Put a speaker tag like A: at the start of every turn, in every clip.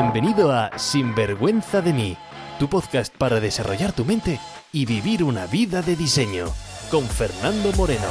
A: Bienvenido a Sinvergüenza de mí, tu podcast para desarrollar tu mente y vivir una vida de diseño, con Fernando Moreno.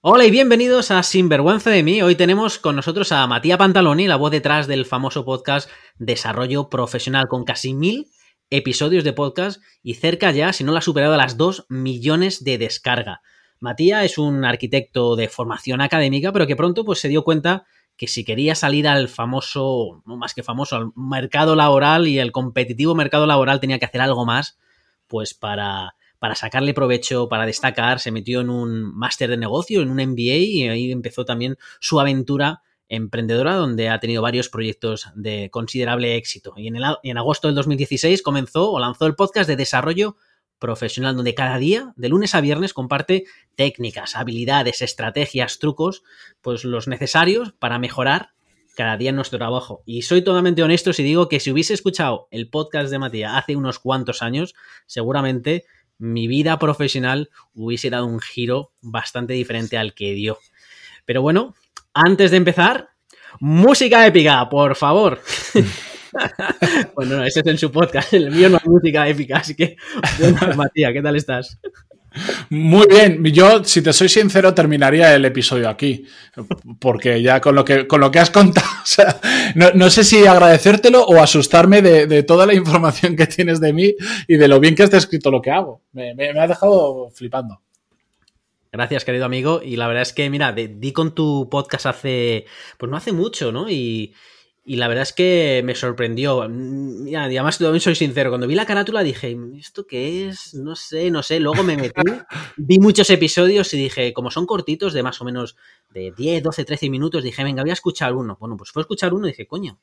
B: Hola y bienvenidos a Sinvergüenza de mí. Hoy tenemos con nosotros a Matías Pantaloni, la voz detrás del famoso podcast Desarrollo Profesional, con casi mil episodios de podcast y cerca ya, si no la ha superado, a las 2 millones de descarga. Matías es un arquitecto de formación académica, pero que pronto pues, se dio cuenta que si quería salir al famoso, no más que famoso, al mercado laboral y el competitivo mercado laboral tenía que hacer algo más, pues para, para sacarle provecho, para destacar, se metió en un máster de negocio, en un MBA y ahí empezó también su aventura emprendedora donde ha tenido varios proyectos de considerable éxito. Y en, el, en agosto del 2016 comenzó o lanzó el podcast de desarrollo profesional, donde cada día, de lunes a viernes, comparte técnicas, habilidades, estrategias, trucos, pues los necesarios para mejorar cada día en nuestro trabajo. Y soy totalmente honesto si digo que si hubiese escuchado el podcast de Matías hace unos cuantos años, seguramente mi vida profesional hubiese dado un giro bastante diferente al que dio. Pero bueno, antes de empezar, música épica, por favor. bueno, no, ese es en su podcast, el mío no es música épica, así que, Matías, ¿qué tal estás?
C: Muy bien, yo, si te soy sincero, terminaría el episodio aquí, porque ya con lo que, con lo que has contado, o sea, no, sé si agradecértelo o asustarme de, toda la información que tienes de mí y de lo bien que has descrito lo que hago. Me, me, me ha dejado flipando.
B: Gracias, querido amigo. Y la verdad es que, mira, di con tu podcast hace, pues no hace mucho, ¿no? Y, y la verdad es que me sorprendió. Y además, también soy sincero. Cuando vi la carátula dije, ¿esto qué es? No sé, no sé. Luego me metí, vi muchos episodios y dije, como son cortitos, de más o menos de 10, 12, 13 minutos, dije, venga, voy a escuchar uno. Bueno, pues fue a escuchar uno y dije, coño,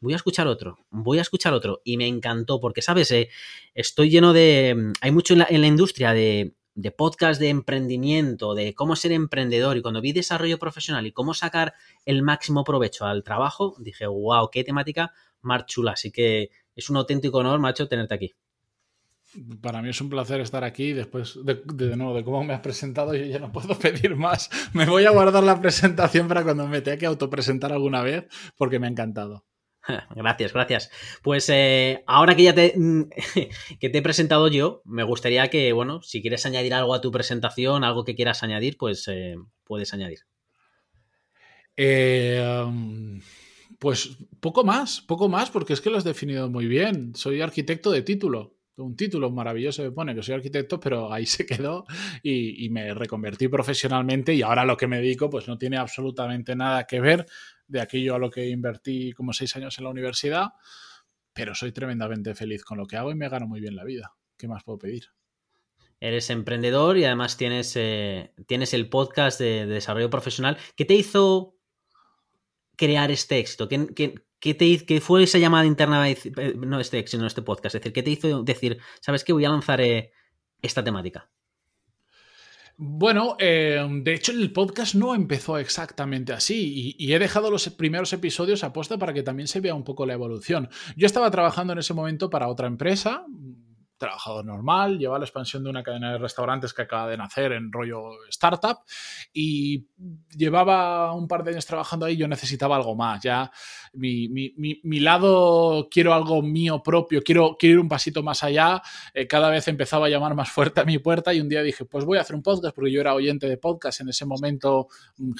B: voy a escuchar otro, voy a escuchar otro. Y me encantó, porque, ¿sabes? Eh, estoy lleno de. Hay mucho en la industria de de podcast de emprendimiento, de cómo ser emprendedor, y cuando vi desarrollo profesional y cómo sacar el máximo provecho al trabajo, dije, wow, qué temática más chula. Así que es un auténtico honor, macho, tenerte aquí.
C: Para mí es un placer estar aquí. Después de, de, nuevo de cómo me has presentado, yo ya no puedo pedir más. Me voy a guardar la presentación para cuando me tenga que autopresentar alguna vez, porque me ha encantado.
B: Gracias, gracias. Pues eh, ahora que ya te, que te he presentado yo, me gustaría que, bueno, si quieres añadir algo a tu presentación, algo que quieras añadir, pues eh, puedes añadir.
C: Eh, pues poco más, poco más, porque es que lo has definido muy bien. Soy arquitecto de título. Un título maravilloso me pone que soy arquitecto, pero ahí se quedó y, y me reconvertí profesionalmente y ahora lo que me dedico pues no tiene absolutamente nada que ver de aquello a lo que invertí como seis años en la universidad, pero soy tremendamente feliz con lo que hago y me gano muy bien la vida. ¿Qué más puedo pedir?
B: Eres emprendedor y además tienes, eh, tienes el podcast de, desarrollo profesional. ¿Qué te hizo crear este éxito? ¿Qué, te, fue esa llamada interna? Eh, no este éxito, no este podcast. Es decir, ¿qué te hizo decir, sabes que voy a lanzar eh, esta temática?
C: Bueno, eh, de hecho el podcast no empezó exactamente así y, he dejado los primeros episodios a puesta para que también se vea un poco la evolución. Yo estaba trabajando en ese momento para otra empresa, trabajador normal, lleva la expansión de una cadena de restaurantes que acaba de nacer en rollo startup y llevaba un par de años trabajando ahí, yo necesitaba algo más, ya mi, mi, mi, lado quiero algo mío propio, quiero, quiero ir un pasito más allá, eh, cada vez empezaba a llamar más fuerte a mi puerta y un día dije, pues voy a hacer un podcast porque yo era oyente de podcast en ese momento,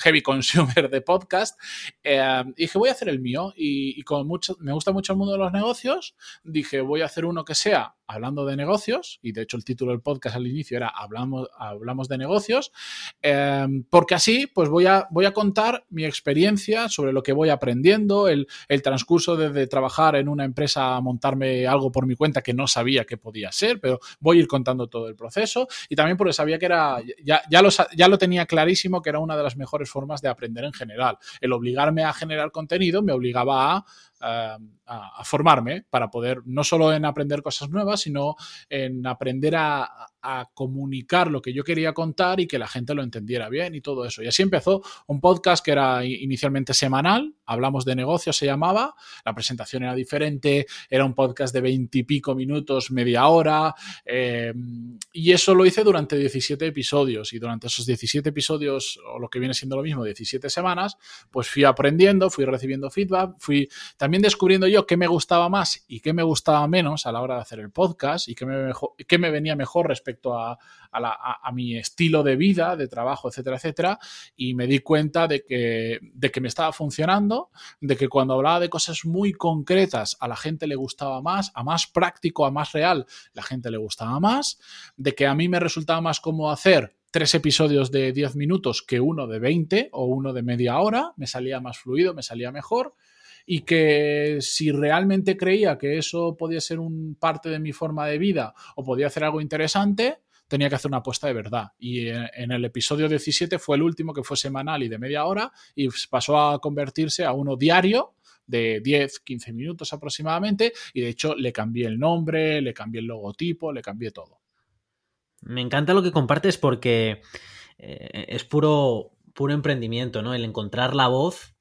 C: heavy consumer de podcast, eh, dije voy a hacer el mío y, y como mucho, me gusta mucho el mundo de los negocios, dije voy a hacer uno que sea hablando de negocios, y de hecho el título del podcast al inicio era Hablamos, hablamos de negocios, eh, porque así pues voy a, voy a contar mi experiencia sobre lo que voy aprendiendo, el, el, transcurso desde trabajar en una empresa a montarme algo por mi cuenta que no sabía que podía ser, pero voy a ir contando todo el proceso, y también porque sabía que era, ya, ya, lo, ya lo tenía clarísimo que era una de las mejores formas de aprender en general. El obligarme a generar contenido me obligaba a a, formarme para poder no solo en aprender cosas nuevas, sino en aprender a, a, comunicar lo que yo quería contar y que la gente lo entendiera bien y todo eso. Y así empezó un podcast que era inicialmente semanal, hablamos de negocios, se llamaba, la presentación era diferente, era un podcast de veintipico minutos, media hora, eh, y eso lo hice durante 17 episodios y durante esos 17 episodios, o lo que viene siendo lo mismo, 17 semanas, pues fui aprendiendo, fui recibiendo feedback, fui también descubriendo yo qué me gustaba más y qué me gustaba menos a la hora de hacer el podcast y qué me, qué me venía mejor respecto a, a, mi estilo de vida, de trabajo, etcétera, etcétera, y me di cuenta de que, de que me estaba funcionando, de que cuando hablaba de cosas muy concretas a la gente le gustaba más, a más práctico, a más real, la gente le gustaba más, de que a mí me resultaba más cómodo hacer tres episodios de 10 minutos que uno de 20 o uno de media hora, me salía más fluido, me salía mejor y que si realmente creía que eso podía ser un parte de mi forma de vida o podía hacer algo interesante, tenía que hacer una apuesta de verdad. Y en, el episodio 17 fue el último que fue semanal y de media hora y pasó a convertirse a uno diario de 10, 15 minutos aproximadamente y de hecho le cambié el nombre, le cambié el logotipo, le cambié todo.
B: Me encanta lo que compartes porque eh, es puro, puro emprendimiento, ¿no? El encontrar la voz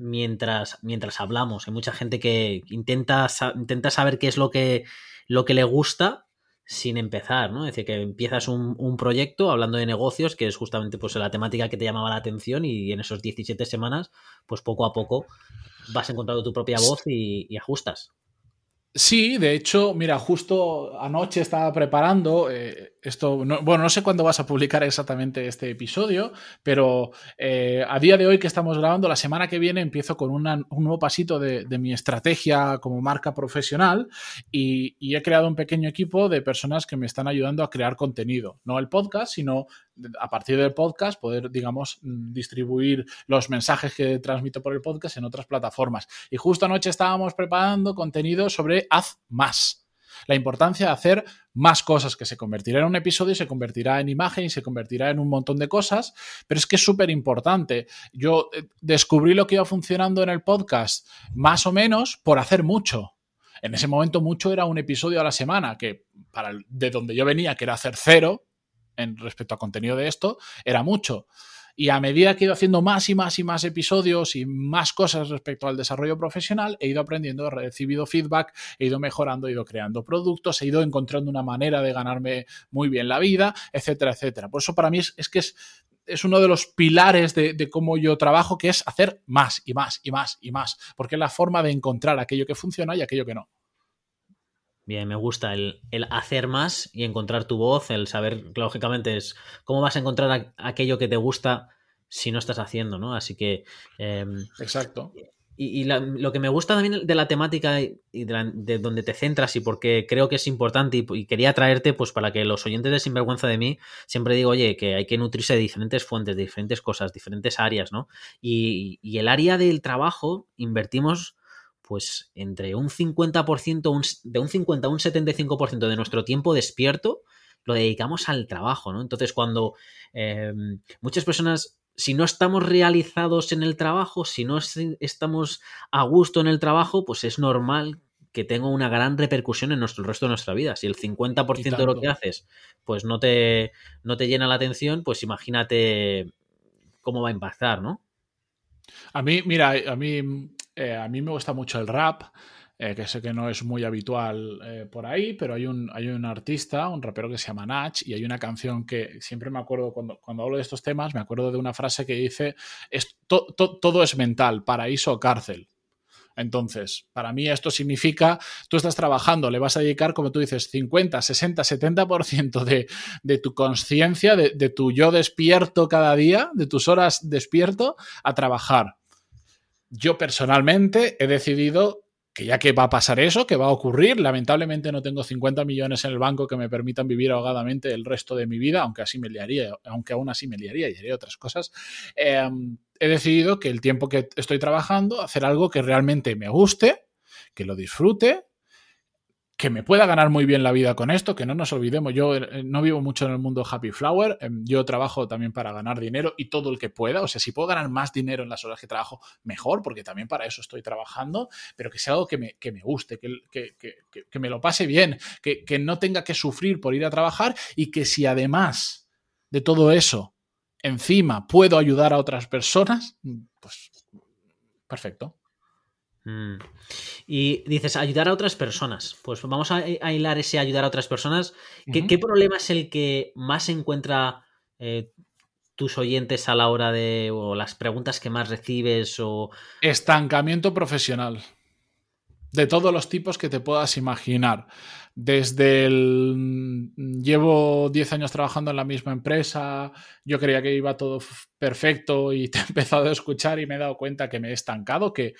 B: mientras, mientras hablamos. Hay mucha gente que intenta, intenta saber qué es lo que, lo que le gusta sin empezar, ¿no? Es decir, que empiezas un, proyecto hablando de negocios, que es justamente pues, la temática que te llamaba la atención y en esos 17 semanas, pues poco a poco vas encontrando tu propia voz y ajustas.
C: Sí, de hecho, mira, justo anoche estaba preparando eh, esto. bueno, no sé cuándo vas a publicar exactamente este episodio, pero eh, a día de hoy que estamos grabando, la semana que viene empiezo con un nuevo pasito de, mi estrategia como marca profesional y, y, he creado un pequeño equipo de personas que me están ayudando a crear contenido. No el podcast, sino a partir del podcast poder, digamos, distribuir los mensajes que transmito por el podcast en otras plataformas. Y justo anoche estábamos preparando contenido sobre haz más. La importancia de hacer más cosas, que se convertirá en un episodio, se convertirá en imagen y se convertirá en un montón de cosas, pero es que es súper importante. Yo eh, descubrí lo que iba funcionando en el podcast más o menos por hacer mucho. En ese momento mucho era un episodio a la semana, que para de donde yo venía, que era hacer cero, en respecto a contenido de esto, era mucho. Y a medida que he ido haciendo más y más y más episodios y más cosas respecto al desarrollo profesional, he ido aprendiendo, he recibido feedback, he ido mejorando, he ido creando productos, he ido encontrando una manera de ganarme muy bien la vida, etcétera, etcétera. Por eso para mí es, que es, es uno de los pilares de, de, cómo yo trabajo, que es hacer más y más y más y más, porque es la forma de encontrar aquello que funciona y aquello que no.
B: Bien, me gusta el, hacer más y encontrar tu voz, el saber, lógicamente, es cómo vas a encontrar aquello que te gusta si no estás haciendo, ¿no? Así que...
C: Em, Exacto.
B: Y, lo que me gusta también de la temática y de, donde te centras y porque creo que es importante y, quería traerte, pues para que los oyentes de Sinvergüenza de mí, siempre digo, oye, que hay que nutrirse de diferentes fuentes, de diferentes cosas, diferentes áreas, ¿no? Y, y el área del trabajo invertimos pues entre un 50%, de un 50 a un 75% de nuestro tiempo despierto lo dedicamos al trabajo, ¿no? Entonces, cuando em, muchas personas, si no estamos realizados en el trabajo, si no estamos a gusto en el trabajo, pues es normal que tenga una gran repercusión en nuestro, el resto de nuestra vida. Si el 50% de lo que haces, pues no te, no te llena la atención, pues imagínate cómo va a impactar, ¿no?
C: A mí, mira, a mí eh, a mí me gusta mucho el rap, eh, que sé que no es muy habitual eh, por ahí, pero hay un, hay un artista, un rapero que se llama Nach, y hay una canción que siempre me acuerdo cuando, cuando hablo de estos temas, me acuerdo de una frase que dice, es, todo es mental, paraíso o cárcel. Entonces, para mí esto significa, tú estás trabajando, le vas a dedicar, como tú dices, 50, 60, 70% de, de tu conciencia, de, de tu yo despierto cada día, de tus horas despierto, a trabajar yo personalmente he decidido que ya que va a pasar eso, que va a ocurrir, lamentablemente no tengo 50 millones en el banco que me permitan vivir ahogadamente el resto de mi vida, aunque así me liaría, aunque aún así me liaría y haría otras cosas. Em, he decidido que el tiempo que estoy trabajando, hacer algo que realmente me guste, que lo disfrute, que me pueda ganar muy bien la vida con esto, que no nos olvidemos, yo eh, no vivo mucho en el mundo Happy Flower, em, yo trabajo también para ganar dinero y todo el que pueda, o sea, si puedo ganar más dinero en las horas que trabajo, mejor, porque también para eso estoy trabajando, pero que sea algo que me, que me guste, que, que, que, me lo pase bien, que, que no tenga que sufrir por ir a trabajar y que si además de todo eso, encima puedo ayudar a otras personas, pues perfecto.
B: Mm. Y dices, ayudar a otras personas. Pues vamos a, hilar ese ayudar a otras personas. ¿Qué, problema es el que más encuentra eh, tus oyentes a la hora de. o las preguntas que más recibes? o
C: Estancamiento profesional. De todos los tipos que te puedas imaginar. Desde el. Llevo 10 años trabajando en la misma empresa. Yo creía que iba todo perfecto y te he empezado a escuchar y me he dado cuenta que me he estancado, que,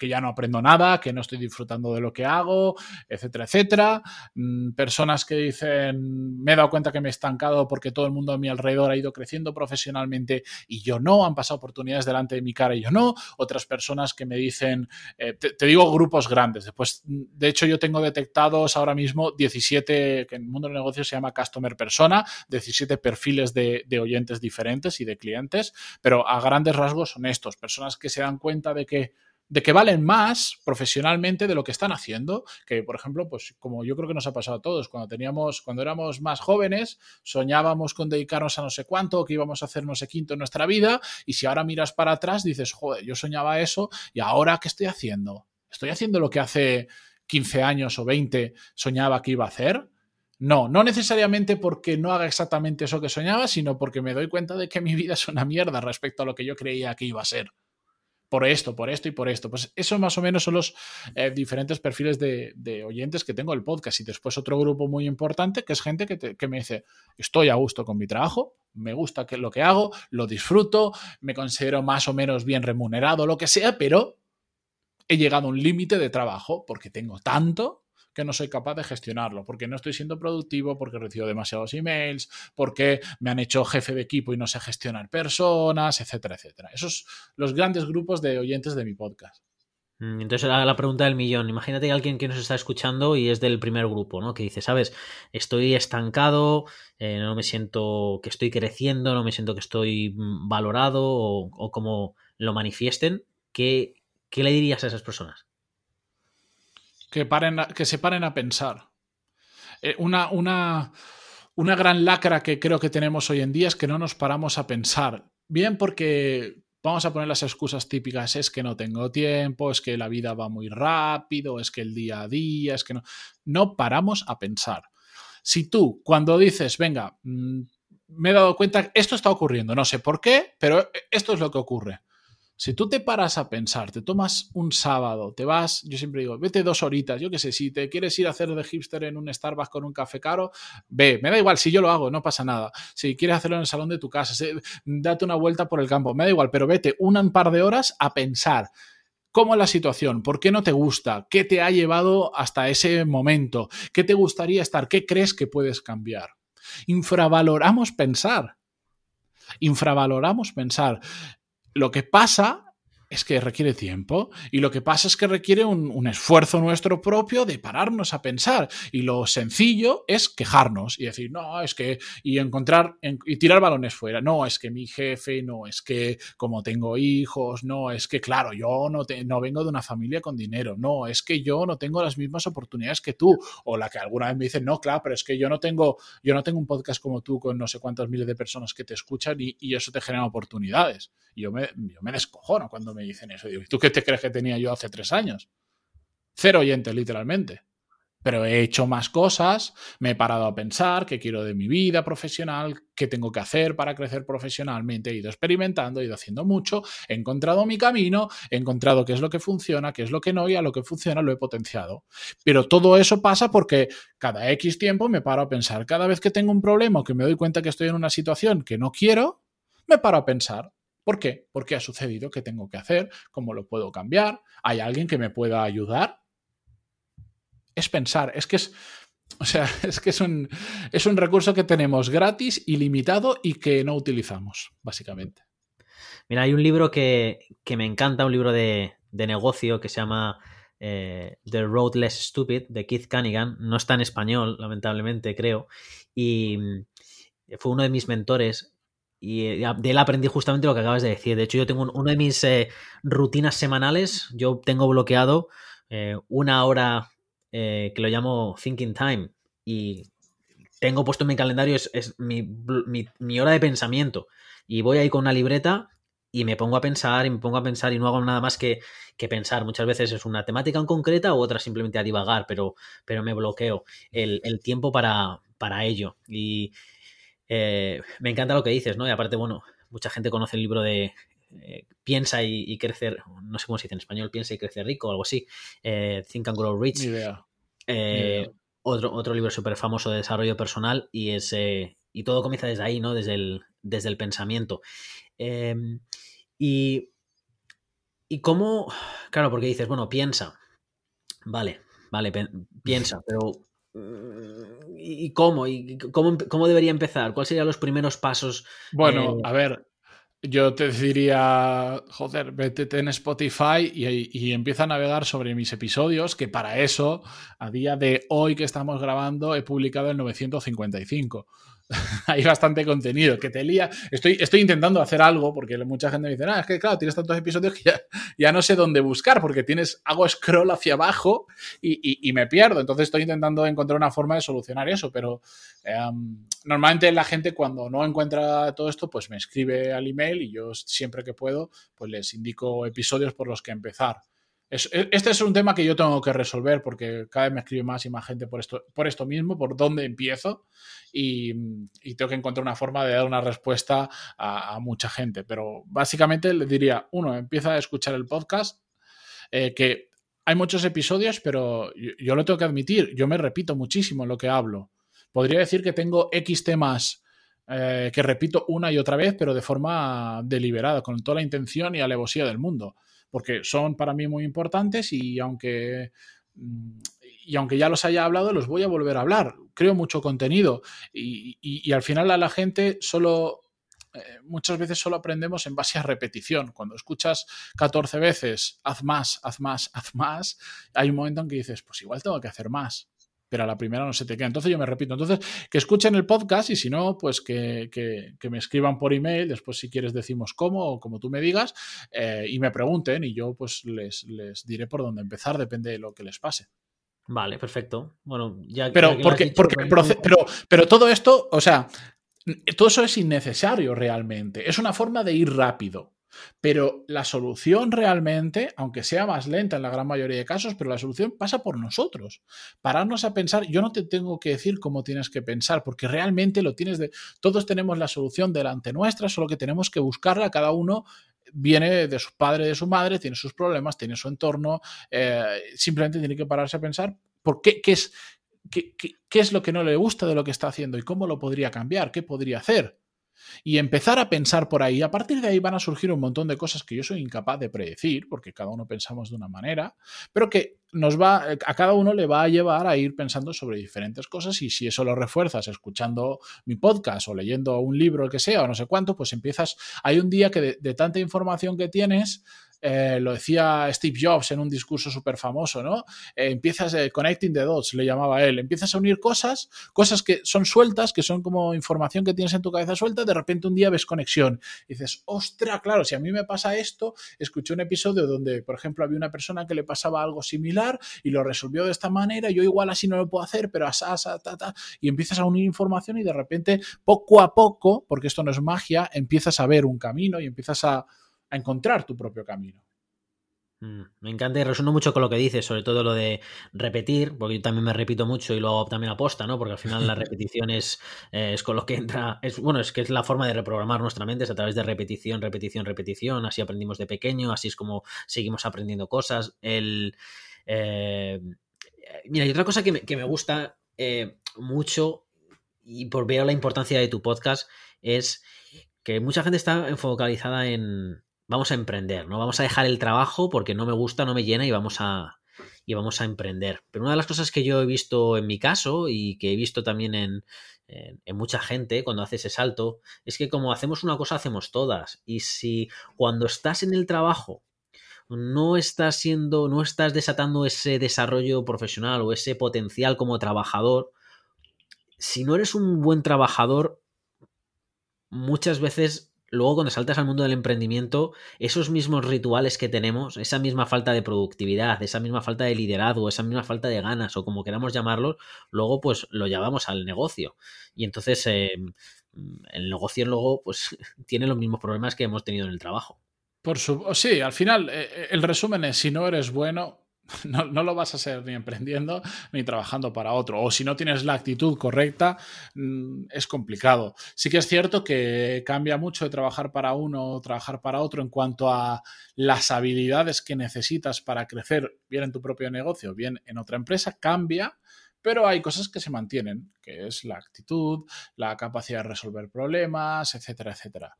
C: ya no aprendo nada, que no estoy disfrutando de lo que hago, etcétera, etcétera. Mm, personas que dicen, me he dado cuenta que me he estancado porque todo el mundo a mi alrededor ha ido creciendo profesionalmente y yo no, han pasado oportunidades delante de mi cara y yo no. Otras personas que me dicen, eh, te, digo grupos grandes, después, de hecho yo tengo detectados ahora mismo 17, que en el mundo del negocio se llama Customer Persona, 17 perfiles de, de oyentes diferentes y de clientes, pero a grandes rasgos son estos, personas que se dan cuenta de que de que valen más profesionalmente de lo que están haciendo, que por ejemplo, pues como yo creo que nos ha pasado a todos, cuando teníamos, cuando éramos más jóvenes, soñábamos con dedicarnos a no sé cuánto, que íbamos a hacer no sé quinto en nuestra vida, y si ahora miras para atrás, dices, joder, yo soñaba eso, y ahora ¿qué estoy haciendo? ¿Estoy haciendo lo que hace 15 años o 20 soñaba que iba a hacer? No, no necesariamente porque no haga exactamente eso que soñaba, sino porque me doy cuenta de que mi vida es una mierda respecto a lo que yo creía que iba a ser. Por esto, por esto y por esto. Pues eso más o menos son los eh, diferentes perfiles de, oyentes que tengo el podcast. Y después otro grupo muy importante que es gente que, me dice, estoy a gusto con mi trabajo, me gusta lo que hago, lo disfruto, me considero más o menos bien remunerado, lo que sea, pero he llegado a un límite de trabajo porque tengo tanto que no soy capaz de gestionarlo, porque no estoy siendo productivo, porque recibo demasiados emails, porque me han hecho jefe de equipo y no sé gestionar personas, etcétera, etcétera. Esos los grandes grupos de oyentes de mi podcast.
B: Mm, entonces, la, pregunta del millón. Imagínate que alguien que nos está escuchando y es del primer grupo, ¿no? Que dice, sabes, estoy estancado, eh, no me siento que estoy creciendo, no me siento que estoy mm, valorado o, como lo manifiesten. ¿Qué, ¿Qué le dirías a esas personas?
C: Que, paren que se paren a pensar. Eh, una, una, una gran lacra que creo que tenemos hoy en día es que no nos paramos a pensar. Bien porque vamos a poner las excusas típicas, es que no tengo tiempo, es que la vida va muy rápido, es que el día a día, es que no... No paramos a pensar. Si tú, cuando dices, venga, mm, me he dado cuenta, esto está ocurriendo, no sé por qué, pero esto es lo que ocurre. Si tú te paras a pensar, te tomas un sábado, te vas, yo siempre digo, vete dos horitas, yo qué sé, si te quieres ir a hacer de hipster en un Starbucks con un café caro, ve, me da igual, si yo lo hago, no pasa nada. Si quieres hacerlo en el salón de tu casa, date una vuelta por el campo, me da igual, pero vete un par de horas a pensar. ¿Cómo es la situación? ¿Por qué no te gusta? ¿Qué te ha llevado hasta ese momento? ¿Qué te gustaría estar? ¿Qué crees que puedes cambiar? Infravaloramos pensar. Infravaloramos pensar. Lo que pasa es que requiere tiempo y lo que pasa es que requiere un, esfuerzo nuestro propio de pararnos a pensar. Y lo sencillo es quejarnos y decir, no, es que, y encontrar, y tirar balones fuera, no, es que mi jefe, no, es que como tengo hijos, no, es que claro, yo no, no vengo de una familia con dinero, no, es que yo no tengo las mismas oportunidades que tú, o la que alguna vez me dicen, no, claro, pero es que yo no tengo, yo no tengo un podcast como tú con no sé cuántas miles de personas que te escuchan y, y eso te genera oportunidades. Y yo me, yo me descojono cuando me dicen eso. Digo, ¿y tú qué te crees que tenía yo hace tres años? Cero oyentes, literalmente. Pero he hecho más cosas, me he parado a pensar qué quiero de mi vida profesional, qué tengo que hacer para crecer profesionalmente. He ido experimentando, he ido haciendo mucho, he encontrado mi camino, he encontrado qué es lo que funciona, qué es lo que no, y a lo que funciona lo he potenciado. Pero todo eso pasa porque cada X tiempo me paro a pensar. Cada vez que tengo un problema o que me doy cuenta que estoy en una situación que no quiero, me paro a pensar. ¿Por qué? Porque ha sucedido, ¿qué tengo que hacer? ¿Cómo lo puedo cambiar? ¿Hay alguien que me pueda ayudar? Es pensar, es que es, o sea, es que es un, es un recurso que tenemos gratis, ilimitado y que no utilizamos, básicamente.
B: Mira, hay un libro que, me encanta, un libro de, negocio que se llama The Road Less Stupid de Keith Cunningham. No está en español, lamentablemente, creo. Y mm, fue uno de mis mentores y de él aprendí justamente lo que acabas de decir. De hecho, yo tengo una de mis rutinas semanales, yo tengo bloqueado una hora que lo llamo Thinking Time y tengo puesto en mi calendario, es, mi, hora de pensamiento. Y voy ahí con una libreta y me pongo a pensar y me pongo a pensar y no hago nada más que, pensar. Muchas veces es una temática en concreta u otra simplemente a divagar, pero, pero me bloqueo el, tiempo para, para, ello. Y eh, me encanta lo que dices, ¿no? Y aparte, bueno, mucha gente conoce el libro de eh, Piensa y, crecer, no sé cómo se dice en español, Piensa y crece rico o algo así. Eh, Think and Grow Rich.
C: idea
B: otro, otro libro súper famoso de desarrollo personal y, es, y todo comienza desde ahí, ¿no? Desde el, desde el pensamiento. Em, y, y cómo, claro, porque dices, bueno, piensa, vale, vale, piensa, pero ¿y cómo? ¿Y cómo, cómo debería empezar? ¿Cuáles serían los primeros pasos?
C: Bueno, eh, a ver, yo te diría, joder, vete en Spotify y, empieza a navegar sobre mis episodios, que para eso, a día de hoy que estamos grabando, he publicado el 955. hay bastante contenido que te lía. Estoy, estoy intentando hacer algo porque mucha gente me dice, ah, es que claro, tienes tantos episodios que ya, no sé dónde buscar porque tienes, hago scroll hacia abajo y, me pierdo. Entonces estoy intentando encontrar una forma de solucionar eso, pero em, normalmente la gente cuando no encuentra todo esto, pues me escribe al email y yo siempre que puedo, pues les indico episodios por los que empezar. E, este es un tema que yo tengo que resolver porque cada vez me escribe más y más gente por esto, por esto mismo, por dónde empiezo y, tengo que encontrar una forma de dar una respuesta a, mucha gente. Pero básicamente le diría, uno, empieza a escuchar el podcast, eh, que hay muchos episodios, pero yo, lo tengo que admitir, yo me repito muchísimo lo que hablo. Podría decir que tengo X temas eh, que repito una y otra vez, pero de forma deliberada, con toda la intención y alevosía del mundo porque son para mí muy importantes y aunque, mm, y aunque ya los haya hablado, los voy a volver a hablar. Creo mucho contenido y, al final a la gente solo eh, muchas veces solo aprendemos en base a repetición. Cuando escuchas 14 veces, haz más, haz más, haz más, hay un momento en que dices, pues igual tengo que hacer más pero a la primera no se te queda. Entonces yo me repito. Entonces, que escuchen el podcast y si no, pues que, me escriban por email, después si quieres decimos cómo o como tú me digas, eh, y me pregunten y yo pues les, les diré por dónde empezar, depende de lo que les pase.
B: Vale, perfecto. Bueno, ya.
C: Pero, porque, porque, pero, pero todo esto, o sea, todo eso es innecesario realmente. Es una forma de ir rápido. Pero la solución realmente, aunque sea más lenta en la gran mayoría de casos, pero la solución pasa por nosotros. Pararnos a pensar, yo no te tengo que decir cómo tienes que pensar, porque realmente lo tienes de... Todos tenemos la solución delante nuestra, solo que tenemos que buscarla, cada uno viene de su padre, de su madre, tiene sus problemas, tiene su entorno, eh, simplemente tiene que pararse a pensar por qué, qué es, qué, qué es lo que no le gusta de lo que está haciendo y cómo lo podría cambiar, qué podría hacer y empezar a pensar por ahí. A partir de ahí van a surgir un montón de cosas que yo soy incapaz de predecir, porque cada uno pensamos de una manera, pero que nos va, a cada uno le va a llevar a ir pensando sobre diferentes cosas y si eso lo refuerzas escuchando mi podcast o leyendo un libro, que sea, o no sé cuánto, pues empiezas, hay un día que de tanta información que tienes, eh, lo decía Steve Jobs en un discurso súper famoso, ¿no? Eh, empiezas, eh, connecting the dots, le llamaba él, empiezas a unir cosas, cosas que son sueltas, que son como información que tienes en tu cabeza suelta, de repente un día ves conexión. Y dices, ostra, claro, si a mí me pasa esto, escuché un episodio donde, por ejemplo, había una persona que le pasaba algo similar y lo resolvió de esta manera, yo igual así no lo puedo hacer, pero así, ta, ta, y empiezas a unir información y de repente, poco a poco, porque esto no es magia, empiezas a ver un camino y empiezas a encontrar tu propio camino.
B: Mm, me encanta y resueno mucho con lo que dices, sobre todo lo de repetir, porque yo también me repito mucho y lo hago también aposta, ¿no? Porque al final la repetición es, es, con lo que entra, es bueno, es que es la forma de reprogramar nuestra mente, es a través de repetición, repetición, repetición, así aprendimos de pequeño, así es como seguimos aprendiendo cosas. El, eh, mira, y otra cosa que me, gusta eh, mucho y por ver la importancia de tu podcast es que mucha gente está focalizada en vamos a emprender, ¿no? Vamos a dejar el trabajo porque no me gusta, no me llena y vamos a y vamos a emprender. Pero una de las cosas que yo he visto en mi caso y que he visto también en, en, mucha gente cuando hace ese salto es que como hacemos una cosa hacemos todas y si cuando estás en el trabajo no estás siendo, no estás desatando ese desarrollo profesional o ese potencial como trabajador, si no eres un buen trabajador, muchas veces luego cuando saltas al mundo del emprendimiento, esos mismos rituales que tenemos, esa misma falta de productividad, esa misma falta de liderazgo, esa misma falta de ganas o como queramos llamarlos, luego pues lo llevamos al negocio. Y entonces eh, el negocio luego pues tiene los mismos problemas que hemos tenido en el trabajo.
C: Por su, sí, al final eh, eh, el resumen es, si no eres bueno, no, lo vas a ser ni emprendiendo ni trabajando para otro. O si no tienes la actitud correcta, mm, es complicado. Sí que es cierto que cambia mucho de trabajar para uno o trabajar para otro en cuanto a las habilidades que necesitas para crecer bien en tu propio negocio, bien en otra empresa, cambia. Pero hay cosas que se mantienen, que es la actitud, la capacidad de resolver problemas, etcétera, etcétera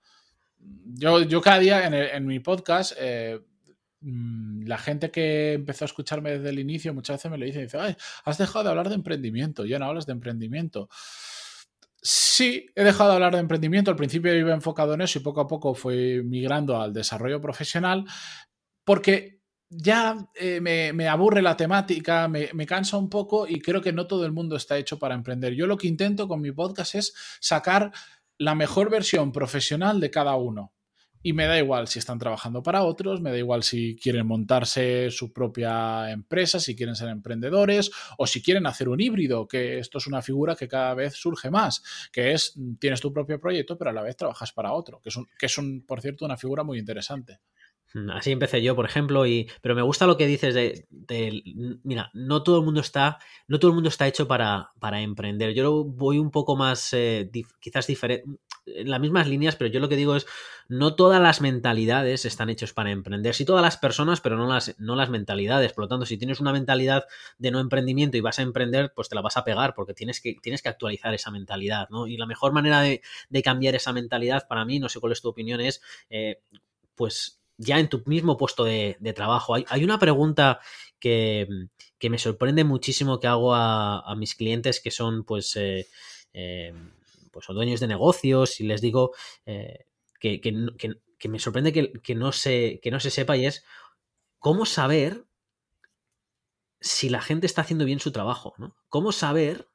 C: yo, yo cada día en, mi podcast, eh, la gente que empezó a escucharme desde el inicio muchas veces me lo dice, dice, Ay, has dejado de hablar de emprendimiento, ya no hablas de emprendimiento. Sí, he dejado de hablar de emprendimiento. Al principio iba enfocado en eso y poco a poco fui migrando al desarrollo profesional porque ya eh, me, aburre la temática, me, me, cansa un poco y creo que no todo el mundo está hecho para emprender. Yo lo que intento con mi podcast es sacar la mejor versión profesional de cada uno. Y me da igual si están trabajando para otros, me da igual si quieren montarse su propia empresa, si quieren ser emprendedores o si quieren hacer un híbrido, que esto es una figura que cada vez surge más, que es tienes tu propio proyecto pero a la vez trabajas para otro, que es, un, que es un, por cierto, una figura muy interesante.
B: Mm, así empecé yo, por ejemplo, y, pero me gusta lo que dices de, mira, no todo el mundo está, no todo el mundo está hecho para, para emprender. Yo voy un poco más, eh, quizás diferente, en las mismas líneas, pero yo lo que digo es, no todas las mentalidades están hechas para emprender. Sí todas las personas, pero no las, no las mentalidades. Por lo tanto, si tienes una mentalidad de no emprendimiento y vas a emprender, pues te la vas a pegar porque tienes que, tienes que actualizar esa mentalidad, ¿no? Y la mejor manera de, cambiar esa mentalidad, para mí, no sé cuál es tu opinión, es, eh, pues ya en tu mismo puesto de, trabajo. Hay, una pregunta que, me sorprende muchísimo que hago a, mis clientes que son pues, eh, eh, pues dueños de negocios y les digo eh, que, que, me sorprende que, no se, que no se sepa y es cómo saber si la gente está haciendo bien su trabajo, ¿no? ¿Cómo saber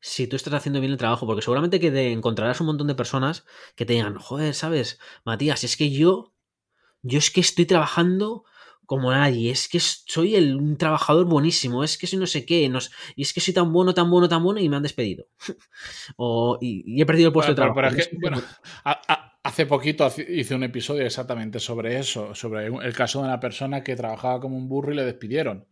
B: si tú estás haciendo bien el trabajo? Porque seguramente que te encontrarás un montón de personas que te digan, joder, ¿sabes? Matías, es que yo yo es que estoy trabajando como nadie, es que soy el, un trabajador buenísimo, es que soy no sé qué, y es que soy tan bueno, tan bueno, tan bueno y me han despedido. o, y, he perdido el puesto de trabajo.
C: bueno, hace poquito hice un episodio exactamente sobre eso, sobre el caso de una persona que trabajaba como un burro y le despidieron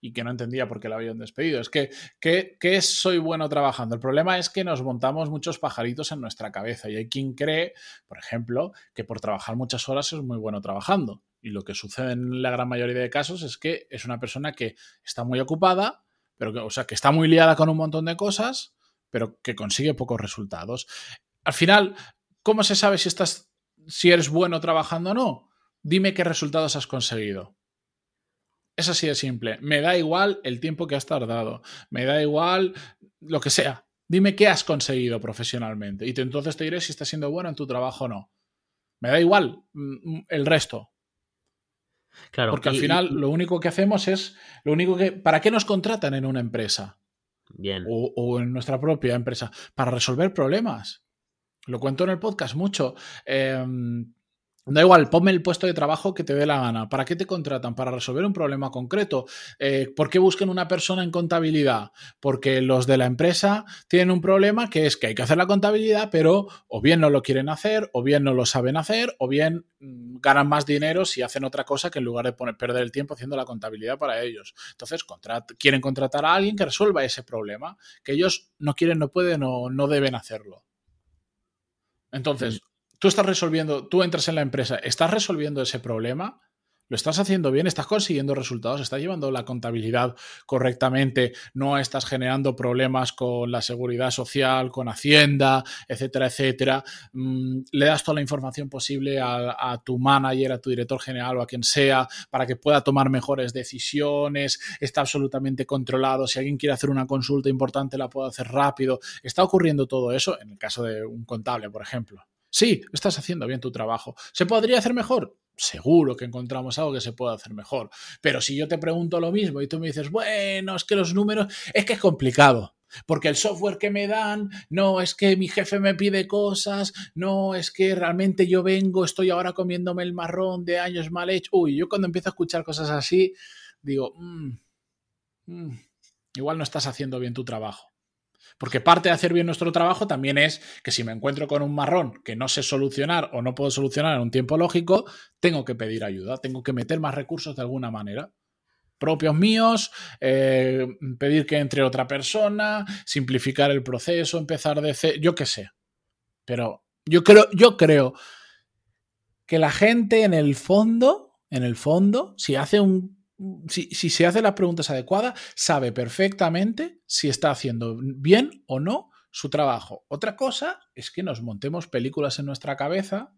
C: y que no entendía por qué la habían despedido. Es que, ¿qué, es soy bueno trabajando? El problema es que nos montamos muchos pajaritos en nuestra cabeza y hay quien cree, por ejemplo, que por trabajar muchas horas es muy bueno trabajando. Y lo que sucede en la gran mayoría de casos es que es una persona que está muy ocupada, pero que, o sea, que está muy liada con un montón de cosas, pero que consigue pocos resultados. Al final, ¿cómo se sabe si estás si eres bueno trabajando o no? Dime qué resultados has conseguido. Es así de simple. Me da igual el tiempo que has tardado. Me da igual lo que sea. Dime qué has conseguido profesionalmente. Y entonces te diré si estás siendo bueno en tu trabajo o no. Me da igual mm, el resto. Claro. Porque al final lo único que hacemos es. Lo único que. ¿Para qué nos contratan en una empresa?
B: Bien.
C: O, en nuestra propia empresa. Para resolver problemas. Lo cuento en el podcast mucho. Eh, Da igual, ponme el puesto de trabajo que te dé la gana. ¿Para qué te contratan? Para resolver un problema concreto. Eh, ¿Por qué buscan una persona en contabilidad? Porque los de la empresa tienen un problema que es que hay que hacer la contabilidad, pero o bien no lo quieren hacer, o bien no lo saben hacer, o bien mm, ganan más dinero si hacen otra cosa que en lugar de perder el tiempo haciendo la contabilidad para ellos. Entonces, quieren contratar a alguien que resuelva ese problema, que ellos no quieren, no pueden o no deben hacerlo. Entonces, tú estás resolviendo, tú entras en la empresa, estás resolviendo ese problema, lo estás haciendo bien, estás consiguiendo resultados, estás llevando la contabilidad correctamente, no estás generando problemas con la seguridad social, con Hacienda, etcétera, etcétera. Mm, le das toda la información posible a, tu manager, a tu director general o a quien sea para que pueda tomar mejores decisiones, está absolutamente controlado. Si alguien quiere hacer una consulta importante, la puede hacer rápido. Está ocurriendo todo eso en el caso de un contable, por ejemplo Sí, estás haciendo bien tu trabajo. ¿Se podría hacer mejor? Seguro que encontramos algo que se puede hacer mejor. Pero si yo te pregunto lo mismo y tú me dices, bueno, es que los números, es que es complicado. Porque el software que me dan, no es que mi jefe me pide cosas, no es que realmente yo vengo, estoy ahora comiéndome el marrón de años mal hecho. Uy, yo cuando empiezo a escuchar cosas así, digo, mm, mm, igual no estás haciendo bien tu trabajo. Porque parte de hacer bien nuestro trabajo también es que si me encuentro con un marrón que no sé solucionar o no puedo solucionar en un tiempo lógico, tengo que pedir ayuda, tengo que meter más recursos de alguna manera propios míos, eh, pedir que entre otra persona, simplificar el proceso, empezar de cero, yo qué sé. Pero yo creo, yo creo que la gente en el fondo, en el fondo, si hace un si, si, se hace las preguntas adecuadas, sabe perfectamente si está haciendo bien o no su trabajo. Otra cosa es que nos montemos películas en nuestra cabeza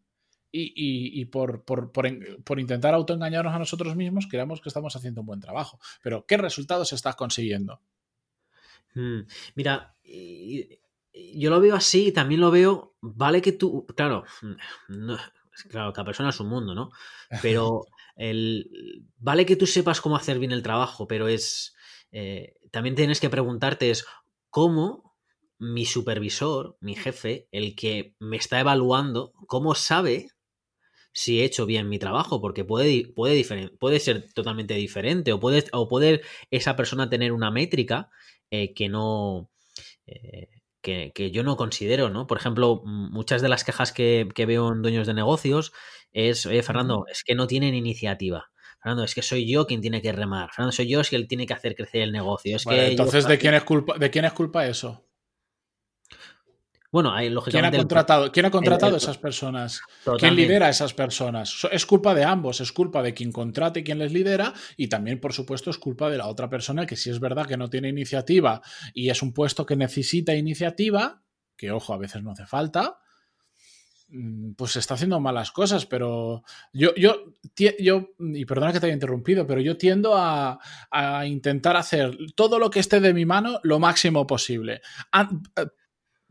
C: y, por, por, intentar autoengañarnos a nosotros mismos, creamos que estamos haciendo un buen trabajo. Pero, ¿qué resultados estás consiguiendo?
B: Hmm. Mira, yo lo veo así, también lo veo, vale que tú, claro, claro, cada persona es un mundo, ¿no? Pero el, vale que tú sepas cómo hacer bien el trabajo, pero es, eh, también tienes que preguntarte es cómo mi supervisor, mi jefe, el que me está evaluando, cómo sabe si he hecho bien mi trabajo, porque puede, puede, puede ser totalmente diferente o puede, o puede esa persona tener una métrica eh, que no... Eh, que, yo no considero, ¿no? Por ejemplo, muchas de las quejas que, veo en dueños de negocios es, oye, Fernando, es que no tienen iniciativa. Fernando, es que soy yo quien tiene que remar. Fernando, soy yo quien tiene que hacer crecer el negocio. Es que
C: entonces, ¿de quién, es culpa, ¿de quién es culpa eso?
B: Bueno, hay, lógicamente.
C: ¿Quién ha contratado, ¿quién ha contratado a esas personas? ¿Quién lidera a esas personas? Es culpa de ambos, es culpa de quien contrate y quien les lidera, y también, por supuesto, es culpa de la otra persona que si es verdad que no tiene iniciativa y es un puesto que necesita iniciativa, que ojo, a veces no hace falta, mm, pues está haciendo malas cosas, pero yo, yo, yo y perdona que te haya interrumpido, pero yo tiendo a, a intentar hacer todo lo que esté de mi mano lo máximo posible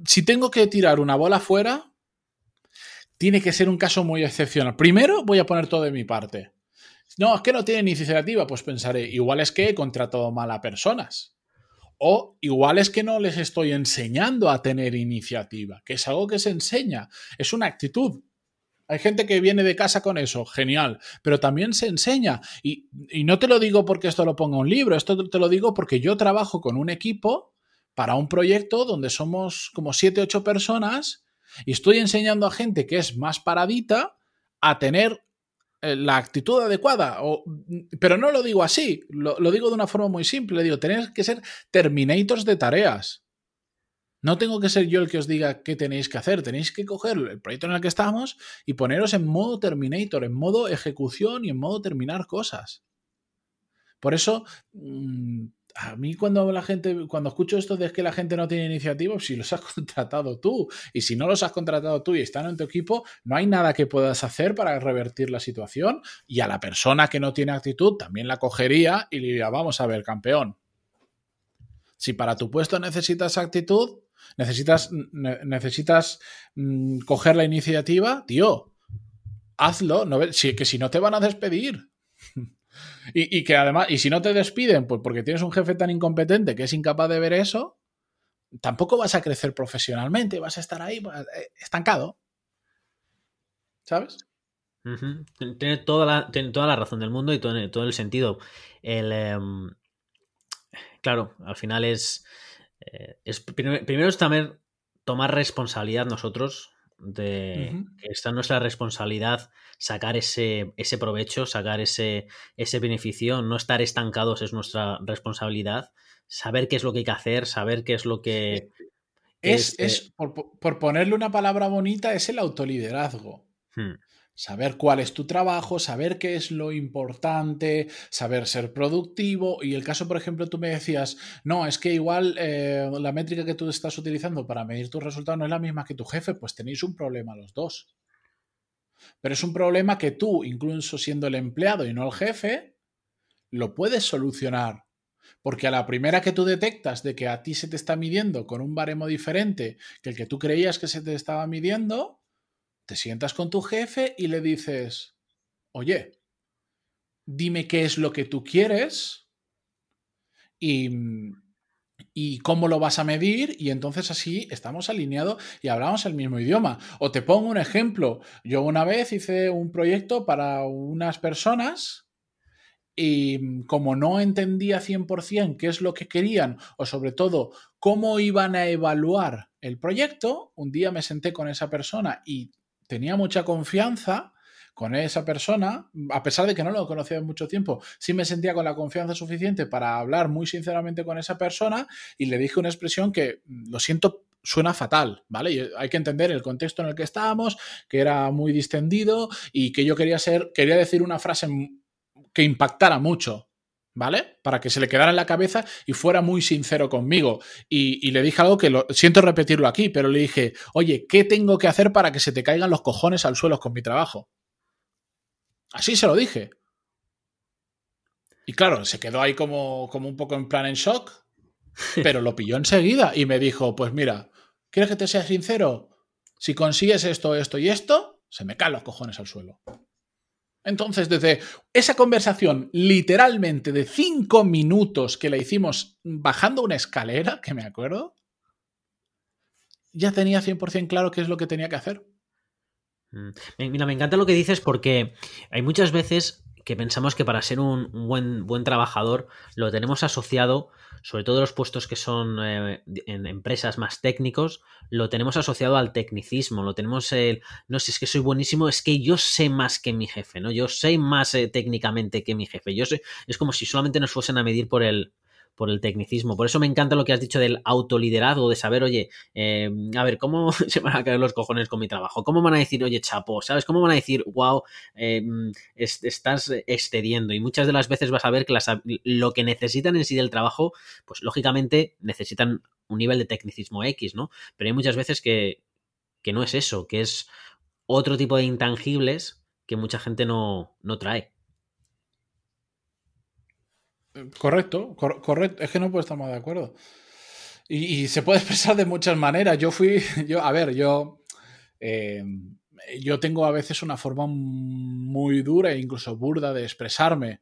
C: si tengo que tirar una bola fuera, tiene que ser un caso muy excepcional. Primero voy a poner todo de mi parte. No, es que no tiene iniciativa, pues pensaré, igual es que he contratado mal a personas. O igual es que no les estoy enseñando a tener iniciativa, que es algo que se enseña, es una actitud. Hay gente que viene de casa con eso, genial, pero también se enseña. Y, y no te lo digo porque esto lo ponga un libro, esto te lo digo porque yo trabajo con un equipo para un proyecto donde somos como 7, 8 personas y estoy enseñando a gente que es más paradita a tener eh, la actitud adecuada. O, pero no lo digo así, lo, digo de una forma muy simple. Le digo, tenéis que ser terminators de tareas. No tengo que ser yo el que os diga qué tenéis que hacer. Tenéis que coger el proyecto en el que estamos y poneros en modo terminator, en modo ejecución y en modo terminar cosas. Por eso, mm, a mí cuando la gente, cuando escucho esto de que la gente no tiene iniciativa, si los has contratado tú y si no los has contratado tú y están en tu equipo, no hay nada que puedas hacer para revertir la situación y a la persona que no tiene actitud también la cogería y le diría, vamos a ver, campeón. Si para tu puesto necesitas actitud, necesitas, necesitas mm, coger la iniciativa, tío, hazlo, no, que si no te van a despedir. Y, que además, y si no te despiden, pues porque tienes un jefe tan incompetente que es incapaz de ver eso, tampoco vas a crecer profesionalmente, vas a estar ahí eh, estancado. ¿Sabes?
B: tiene, toda la, tiene toda la razón del mundo y todo, todo el sentido. El, em, claro, al final es, eh, es primero, es también tomar responsabilidad nosotros de que está nuestra responsabilidad sacar ese, ese provecho, sacar ese, ese beneficio, no estar estancados es nuestra responsabilidad, saber qué es lo que hay que hacer, saber qué es lo que...
C: Es, es, por, ponerle una palabra bonita, es el autoliderazgo. Hmm. Saber cuál es tu trabajo, saber qué es lo importante, saber ser productivo. Y el caso, por ejemplo, tú me decías, no, es que igual eh, la métrica que tú estás utilizando para medir tus resultados no es la misma que tu jefe, pues tenéis un problema los dos. Pero es un problema que tú, incluso siendo el empleado y no el jefe, lo puedes solucionar. Porque a la primera que tú detectas de que a ti se te está midiendo con un baremo diferente que el que tú creías que se te estaba midiendo, te sientas con tu jefe y le dices, oye, dime qué es lo que tú quieres y, y cómo lo vas a medir y entonces así estamos alineados y hablamos el mismo idioma. O te pongo un ejemplo. Yo una vez hice un proyecto para unas personas y como no entendía 100% qué es lo que querían o sobre todo cómo iban a evaluar el proyecto, un día me senté con esa persona y tenía mucha confianza con esa persona, a pesar de que no lo conocía en mucho tiempo, sí me sentía con la confianza suficiente para hablar muy sinceramente con esa persona y le dije una expresión que, mm, lo siento, suena fatal, ¿vale? hay que entender el contexto en el que estábamos, que era muy distendido y que yo quería ser, quería decir una frase que impactara mucho, ¿vale? Para que se le quedara en la cabeza y fuera muy sincero conmigo. Y, le dije algo que lo, siento repetirlo aquí, pero le dije, oye, ¿qué tengo que hacer para que se te caigan los cojones al suelo con mi trabajo? Así se lo dije. Y claro, se quedó ahí como, como un poco en plan en shock, pero lo pilló enseguida y me dijo, pues mira, ¿quieres que te sea sincero? Si consigues esto, esto y esto, se me caen los cojones al suelo. Entonces, desde esa conversación literalmente de cinco minutos que la hicimos bajando una escalera, que me acuerdo, ya tenía 100% claro qué es lo que tenía que hacer.
B: Mm. Mira, me encanta lo que dices porque hay muchas veces que pensamos que para ser un buen, buen trabajador lo tenemos asociado, sobre todo los puestos que son eh, en empresas más técnicos, lo tenemos asociado al tecnicismo, lo tenemos el, no sé, es que soy buenísimo, es que yo sé más que mi jefe, ¿no? Yo sé más eh, técnicamente que mi jefe, yo sé, es como si solamente nos fuesen a medir por el, por el tecnicismo. Por eso me encanta lo que has dicho del autoliderazgo, de saber, oye, eh, a ver, ¿cómo se van a caer los cojones con mi trabajo? ¿Cómo van a decir, oye, chapo, ¿sabes? ¿Cómo van a decir, wow, eh, estás excediendo? Y muchas de las veces vas a ver que lo que necesitan en sí del trabajo, pues lógicamente necesitan un nivel de tecnicismo X, ¿no? Pero hay muchas veces que, que no es eso, que es otro tipo de intangibles que mucha gente no, no trae.
C: Correcto, correcto. Es que no puedo estar más de acuerdo. Y, se puede expresar de muchas maneras. Yo fui, yo, a ver, yo, eh, yo tengo a veces una forma muy dura e incluso burda de expresarme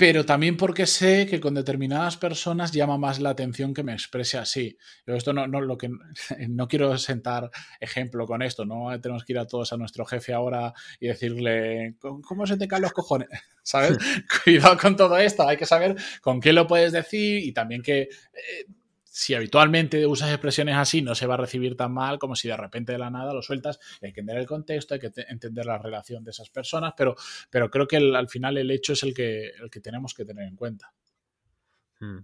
C: pero también porque sé que con determinadas personas llama más la atención que me exprese así. Yo esto no, no, lo que, no quiero sentar ejemplo con esto, no tenemos que ir a todos a nuestro jefe ahora y decirle, ¿cómo se te caen los cojones? ¿Sabes? Cuidado con todo esto, hay que saber con qué lo puedes decir y también que... Eh, si habitualmente usas expresiones así, no se va a recibir tan mal como si de repente de la nada lo sueltas. Hay que entender el contexto, hay que entender la relación de esas personas, pero, pero creo que al final el hecho es el que, el que tenemos que tener en cuenta.
B: Hmm.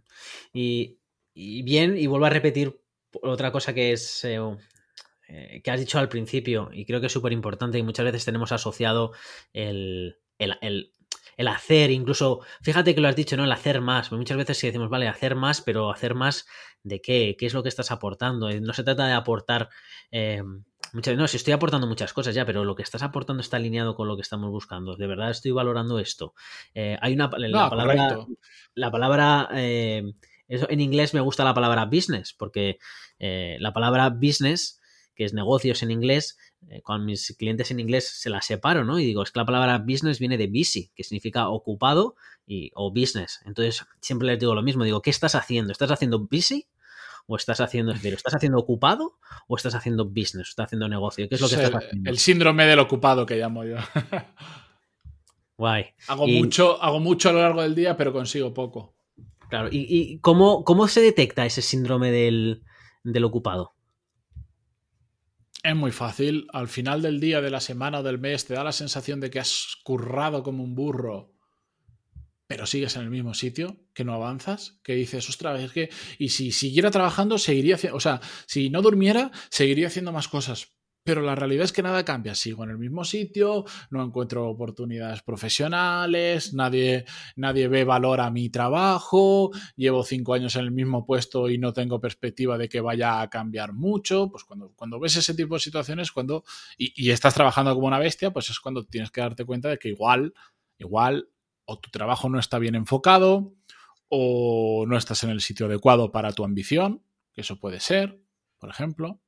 B: Y, bien, y vuelvo a repetir otra cosa que es eh, eh, que has dicho al principio, y creo que es súper importante, y muchas veces tenemos asociado el, el hacer, incluso, fíjate que lo has dicho, ¿no? El hacer más. Muchas veces sí decimos, vale, hacer más, pero hacer más de qué, qué es lo que estás aportando. No se trata de aportar. Eh, muchas no, si estoy aportando muchas cosas ya, pero lo que estás aportando está alineado con lo que estamos buscando. De verdad estoy valorando esto. Eh, hay una la palabra. La palabra. Eh, en inglés me gusta la palabra business, porque la palabra business, que es negocios en inglés, eh, con mis clientes en inglés se la separo, ¿no? Y digo, es que la palabra business viene de busy, que significa ocupado y, o business. Entonces, siempre les digo lo mismo, digo, ¿qué estás haciendo? ¿Estás haciendo busy? ¿O estás haciendo, estás haciendo ocupado o estás haciendo business? ¿Estás haciendo negocio? ¿Qué es lo que estás haciendo?
C: El síndrome del ocupado que llamo yo.
B: Guay.
C: Hago, mucho, hago mucho a lo largo del día, pero consigo poco.
B: Claro, ¿y, cómo, cómo, se detecta ese síndrome del, del ocupado?
C: Es muy fácil. Al final del día, de la semana o del mes, te da la sensación de que has currado como un burro, pero sigues en el mismo sitio, que no avanzas, que dices, ostras, es que. Y si siguiera trabajando, seguiría haciendo. O sea, si no durmiera, seguiría haciendo más cosas. Pero la realidad es que nada cambia. Sigo en el mismo sitio, no encuentro oportunidades profesionales, nadie, nadie ve valor a mi trabajo, llevo cinco años en el mismo puesto y no tengo perspectiva de que vaya a cambiar mucho. Pues cuando, cuando ves ese tipo de situaciones, cuando, y, estás trabajando como una bestia, pues es cuando tienes que darte cuenta de que igual, igual, o tu trabajo no está bien enfocado, o no estás en el sitio adecuado para tu ambición, que eso puede ser, por ejemplo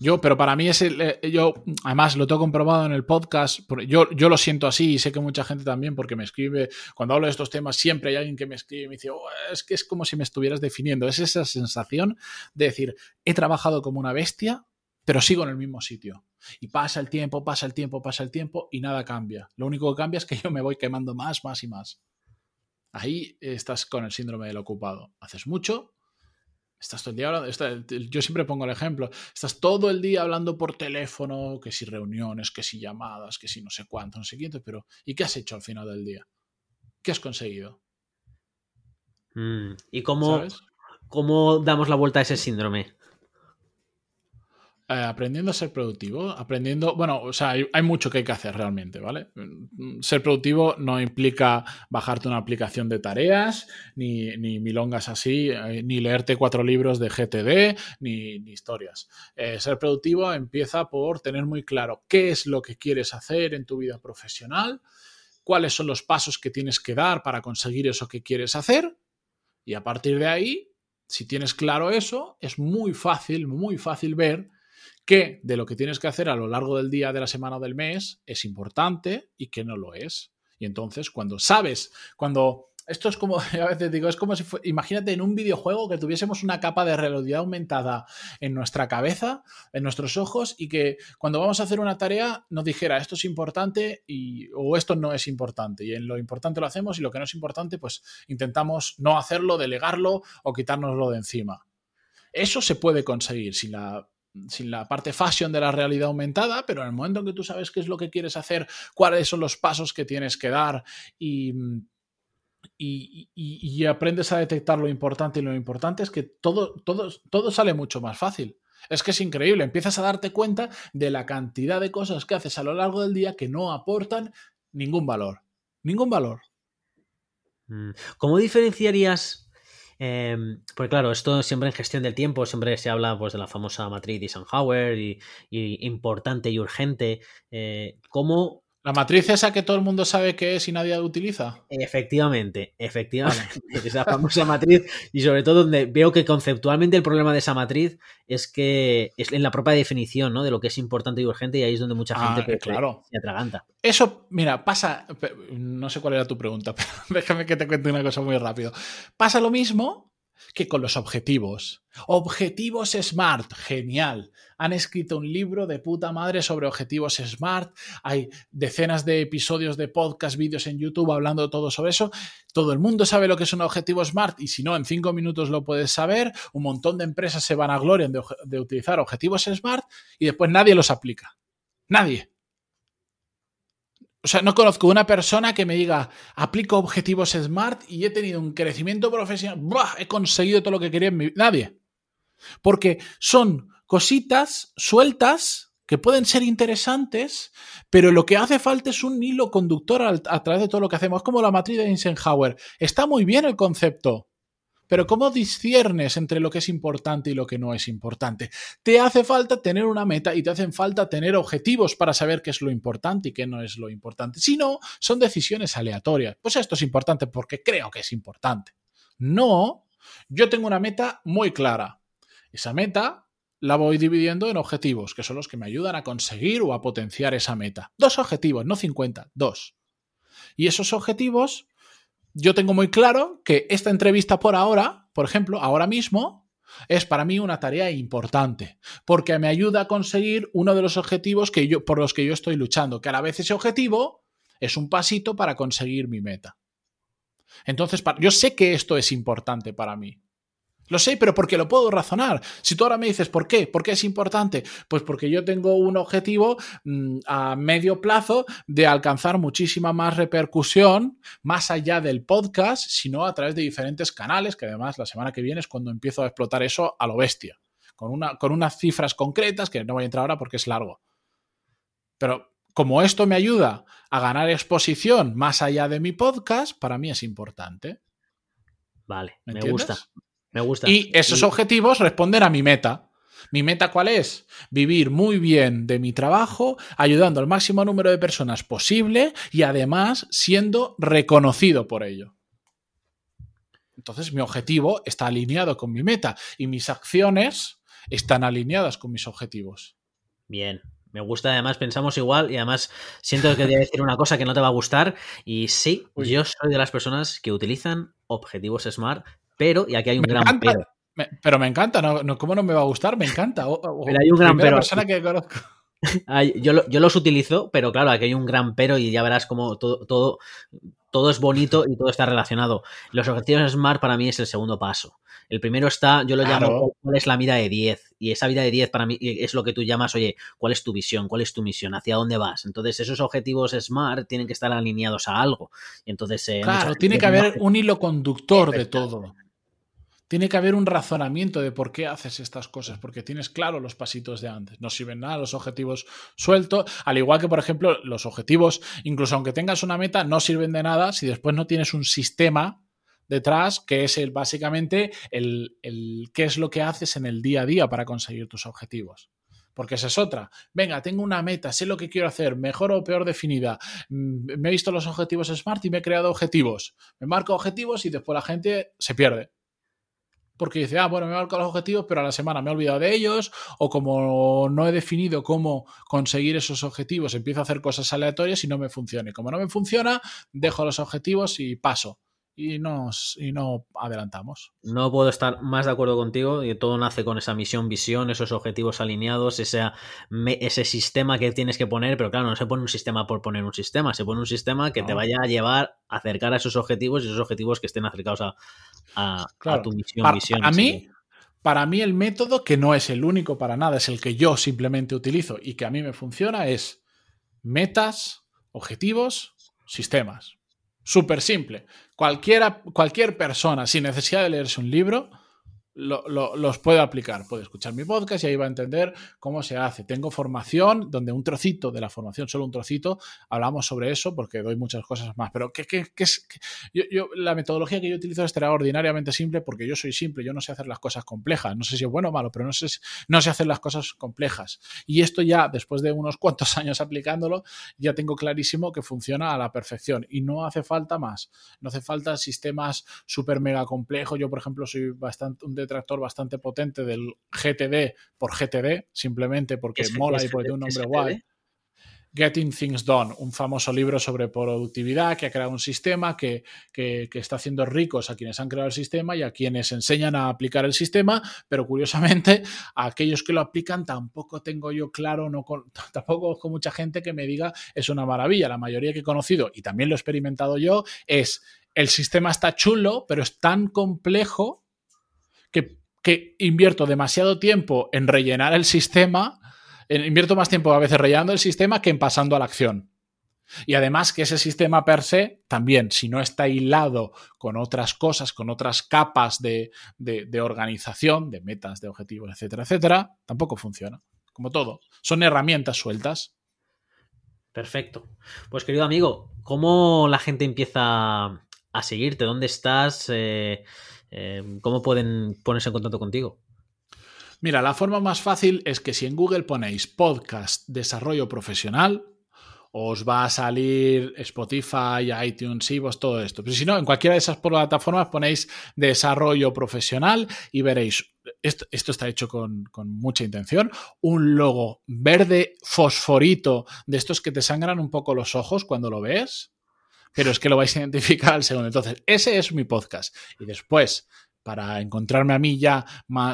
C: Yo, pero para mí es el, eh, yo, además lo tengo comprobado en el podcast, yo, yo lo siento así y sé que mucha gente también, porque me escribe, cuando hablo de estos temas, siempre hay alguien que me escribe y me dice, oh, es que es como si me estuvieras definiendo. Es esa sensación de decir, he trabajado como una bestia, pero sigo en el mismo sitio. Y pasa el tiempo, pasa el tiempo, pasa el tiempo y nada cambia. Lo único que cambia es que yo me voy quemando más, más y más. Ahí estás con el síndrome del ocupado. Haces mucho, Estás todo el día hablando, yo siempre pongo el ejemplo, estás todo el día hablando por teléfono, que si reuniones, que si llamadas, que si no sé cuánto, no sé qué, pero ¿y qué has hecho al final del día? ¿Qué has conseguido?
B: Mm, ¿Y cómo, cómo damos la vuelta a ese síndrome?
C: Eh, aprendiendo a ser productivo, aprendiendo, bueno, o sea, hay, mucho que hay que hacer realmente, ¿vale? Mm, ser productivo no implica bajarte una aplicación de tareas, ni, ni milongas así, eh, ni leerte cuatro libros de GTD, ni, historias. Eh, ser productivo empieza por tener muy claro qué es lo que quieres hacer en tu vida profesional, cuáles son los pasos que tienes que dar para conseguir eso que quieres hacer, y a partir de ahí, si tienes claro eso, es muy fácil, muy fácil ver qué de lo que tienes que hacer a lo largo del día, de la semana o del mes es importante y qué no lo es. Y entonces, cuando sabes, cuando esto es como, a veces digo, es como si fue, imagínate en un videojuego que tuviésemos una capa de realidad aumentada en nuestra cabeza, en nuestros ojos, y que cuando vamos a hacer una tarea nos dijera esto es importante y, o esto no es importante. Y en lo importante lo hacemos y lo que no es importante, pues intentamos no hacerlo, delegarlo o quitárnoslo de encima. Eso se puede conseguir si la sin la parte fashion de la realidad aumentada, pero en el momento en que tú sabes qué es lo que quieres hacer, cuáles son los pasos que tienes que dar y, aprendes a detectar lo importante y lo importante es que todo, todo, todo sale mucho más fácil. Es que es increíble, empiezas a darte cuenta de la cantidad de cosas que haces a lo largo del día que no aportan ningún valor. Ningún valor.
B: Mm. ¿Cómo diferenciarías Em, pues claro, esto siempre en gestión del tiempo, siempre se habla pues, de la famosa matriz de Eisenhower y, importante y urgente. Eh, ¿Cómo
C: la matriz esa que todo el mundo sabe que es y nadie utiliza.
B: Efectivamente, efectivamente. esa famosa matriz. Y sobre todo donde veo que conceptualmente el problema de esa matriz es que es en la propia definición ¿no? de lo que es importante y urgente y ahí es donde mucha gente
C: ah, pues, claro.
B: se atraganta.
C: Eso, mira, pasa, no sé cuál era tu pregunta, pero déjame que te cuente una cosa muy rápido. Pasa lo mismo que con los objetivos. Objetivos SMART, genial. Han escrito un libro de puta madre sobre objetivos SMART. Hay decenas de episodios de podcast, vídeos en YouTube hablando todo sobre eso. Todo el mundo sabe lo que es un objetivo SMART y si no, en cinco minutos lo puedes saber. Un montón de empresas se van a gloria de, de utilizar objetivos SMART y después nadie los aplica. Nadie. O sea, no conozco una persona que me diga, aplico objetivos SMART y he tenido un crecimiento profesional, he conseguido todo lo que quería en mi vida. Nadie. Porque son cositas sueltas que pueden ser interesantes, pero lo que hace falta es un hilo conductor a, través de todo lo que hacemos. Es como la matriz de Eisenhower. Está muy bien el concepto, pero ¿cómo disciernes entre lo que es importante y lo que no es importante? Te hace falta tener una meta y te hacen falta tener objetivos para saber qué es lo importante y qué no es lo importante. Si no, son decisiones aleatorias. Pues esto es importante porque creo que es importante. No, yo tengo una meta muy clara. Esa meta la voy dividiendo en objetivos, que son los que me ayudan a conseguir o a potenciar esa meta. Dos objetivos, no 50, dos. Y esos objetivos yo tengo muy claro que esta entrevista por ahora, por ejemplo, ahora mismo, es para mí una tarea importante, porque me ayuda a conseguir uno de los objetivos que por los que yo estoy luchando, que a la vez ese objetivo es un pasito para conseguir mi meta. Entonces, yo sé que esto es importante para mí. Lo sé, pero porque lo puedo razonar. Si tú ahora me dices, ¿por qué? ¿Por qué es importante? Pues porque yo tengo un objetivo mm, a medio plazo de alcanzar muchísima más repercusión, más allá del podcast, sino a través de diferentes canales, que además la semana que viene es cuando empiezo a explotar eso a lo bestia, con, una, con unas cifras concretas, que no voy a entrar ahora porque es largo. Pero como esto me ayuda a ganar exposición más allá de mi podcast, para mí es importante.
B: Vale, me gusta. Me gusta.
C: Y esos objetivos responden a mi meta. ¿Mi meta cuál es? Vivir muy bien de mi trabajo, ayudando al máximo número de personas posible y además siendo reconocido por ello. Entonces mi objetivo está alineado con mi meta y mis acciones están alineadas con mis objetivos.
B: Bien, me gusta, además pensamos igual y además siento que voy a decir una cosa que no te va a gustar y sí, yo soy de las personas que utilizan objetivos SMART, pero, y aquí hay un gran pero.
C: pero me encanta, ¿no? ¿cómo no me va a gustar? Me encanta.
B: pero hay un gran pero. persona que conozco. yo, yo, los utilizo, pero claro, aquí hay un gran pero y ya verás cómo todo, todo, todo es bonito y todo está relacionado. Los objetivos SMART para mí es el segundo paso. El primero está, yo lo llamo, ¿cuál es la vida de 10? Y esa vida de 10 para mí es lo que tú llamas, oye, ¿cuál es tu visión? ¿Cuál es tu misión? ¿Hacia dónde vas? Entonces, esos objetivos SMART tienen que estar alineados a algo. Y entonces,
C: eh, claro, tiene que haber un hilo conductor de todo. Tiene que haber un razonamiento de por qué haces estas cosas, porque tienes claro los pasitos de antes. No sirven nada los objetivos sueltos, al igual que, por ejemplo, los objetivos, incluso aunque tengas una meta, no sirven de nada si después no tienes un sistema detrás, que es el, básicamente el, el qué es lo que haces en el día a día para conseguir tus objetivos. Porque esa es otra. Venga, tengo una meta, sé lo que quiero hacer, mejor o peor definida. Mm, me he visto los objetivos SMART y me he creado objetivos. Me marco objetivos y después la gente se pierde. Porque dice, ah, bueno, me he marcado los objetivos, pero a la semana me he olvidado de ellos, o como no he definido cómo conseguir esos objetivos, empiezo a hacer cosas aleatorias y no me funciona. Como no me funciona, dejo los objetivos y paso y, nos, y no adelantamos.
B: No puedo estar más de acuerdo contigo. Y todo nace con esa misión, visión, esos objetivos alineados, ese, ese sistema que tienes que poner. Pero claro, no se pone un sistema por poner un sistema, se pone un sistema que te vaya a llevar a acercar a esos objetivos y esos objetivos que estén acercados a, a, tu misión,
C: para,
B: visión.
C: A mí, para mí el método, que no es el único para nada, es el que yo simplemente utilizo y que a mí me funciona, es metas, objetivos, sistemas. Súper simple. Cualquiera, cualquier persona, sin necesidad de leerse un libro, los puedo aplicar. Puede escuchar mi podcast y ahí va a entender cómo se hace. Tengo formación donde un trocito de la formación, solo un trocito, hablamos sobre eso porque doy muchas cosas más. Pero ¿qué, qué, es? Yo, la metodología que yo utilizo es extraordinariamente simple porque yo soy simple, yo no sé hacer las cosas complejas. No sé si es bueno o malo, pero no sé, no sé hacer las cosas complejas. Y esto ya, después de unos cuantos años aplicándolo, ya tengo clarísimo que funciona a la perfección y no hace falta más. No hace falta sistemas súper mega complejos. Yo, por ejemplo, soy bastante un detractor bastante potente del GTD por GTD, simplemente porque mola y porque tiene un nombre guay. Getting Things Done, un famoso libro sobre productividad que ha creado un sistema que, está haciendo ricos a quienes han creado el sistema y a quienes enseñan a aplicar el sistema, pero curiosamente a aquellos que lo aplican tampoco tengo yo claro, no tampoco con mucha gente que me diga es una maravilla. La mayoría que he conocido, y también lo he experimentado yo, es el sistema está chulo, pero es tan complejo que, invierto demasiado tiempo en rellenar el sistema, invierto más tiempo a veces rellenando el sistema que en pasando a la acción. Y además que ese sistema per se, también, si no está hilado con otras cosas, con otras capas de, de, organización, de metas, de objetivos, etcétera, etcétera, tampoco funciona. Como todo. Son herramientas sueltas.
B: Perfecto. Pues querido amigo, ¿cómo la gente empieza a seguirte? ¿Dónde estás? Eh, Em, ¿Cómo pueden ponerse en contacto contigo?
C: Mira, la forma más fácil es que si en Google ponéis podcast desarrollo profesional, os va a salir Spotify, iTunes, vos todo esto. Pero si no, en cualquiera de esas plataformas ponéis desarrollo profesional y veréis, esto, está hecho con, mucha intención, un logo verde fosforito de estos que te sangran un poco los ojos cuando lo ves pero es que lo vais a identificar al segundo. Entonces, ese es mi podcast. Y después, para encontrarme a mí ya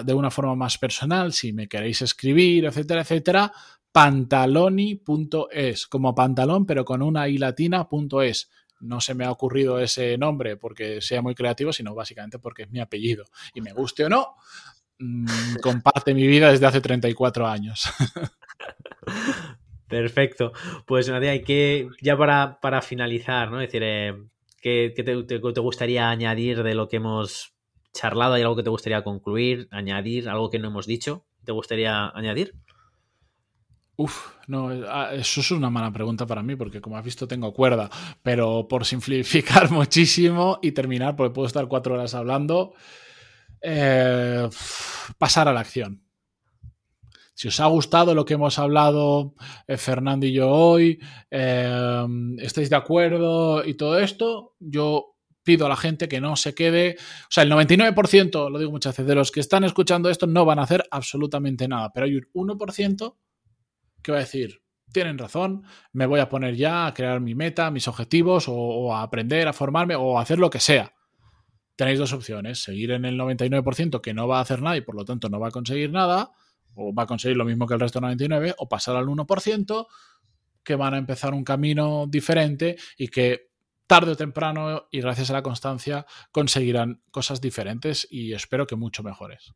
C: de una forma más personal, si me queréis escribir, etcétera, etcétera, pantaloni.es, como pantalón, pero con una i latina.es. No se me ha ocurrido ese nombre porque sea muy creativo, sino básicamente porque es mi apellido. Y me guste o no, mm, comparte mi vida desde hace 34 años.
B: Perfecto. Pues Nadia, y que ya para, para finalizar, ¿no? Es decir, eh, ¿qué, te, gustaría añadir de lo que hemos charlado? ¿Hay algo que te gustaría concluir, añadir, algo que no hemos dicho? ¿Te gustaría añadir?
C: Uf, no, ah, eso es una mala pregunta para mí, porque como has visto tengo cuerda, pero por simplificar muchísimo y terminar, porque puedo estar cuatro horas hablando, eh, pasar a la acción. Si os ha gustado lo que hemos hablado eh, Fernando y yo hoy, eh, estáis de acuerdo y todo esto, yo pido a la gente que no se quede, o sea, el 99%, lo digo muchas veces, de los que están escuchando esto no van a hacer absolutamente nada, pero hay un 1% que va a decir, tienen razón, me voy a poner ya a crear mi meta, mis objetivos, o, a aprender, a formarme, o a hacer lo que sea. Tenéis dos opciones, seguir en el 99% que no va a hacer nada y por lo tanto no va a conseguir nada, o va a conseguir lo mismo que el resto del 99%, o pasar al 1% que van a empezar un camino diferente y que tarde o temprano y gracias a la constancia conseguirán cosas diferentes y espero que mucho mejores.